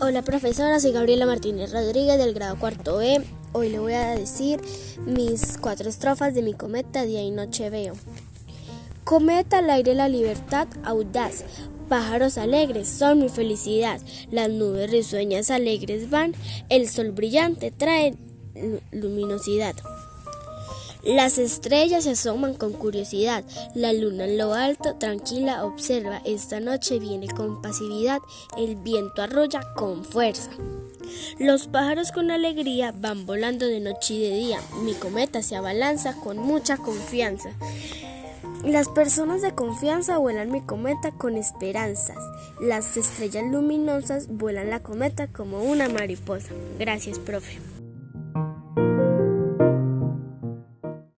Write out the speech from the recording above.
Hola profesora, soy Gabriela Martínez Rodríguez del grado cuarto B. Hoy le voy a decir mis cuatro estrofas de mi cometa Día y Noche Veo. Cometa al aire la libertad audaz, pájaros alegres son mi felicidad, las nubes risueñas alegres van, el sol brillante trae luminosidad. Las estrellas se asoman con curiosidad, la luna en lo alto tranquila observa, esta noche viene con pasividad, el viento arrolla con fuerza. Los pájaros con alegría van volando de noche y de día, mi cometa se abalanza con mucha confianza. Las personas de confianza vuelan mi cometa con esperanzas. Las estrellas luminosas vuelan la cometa como una mariposa. Gracias, profe.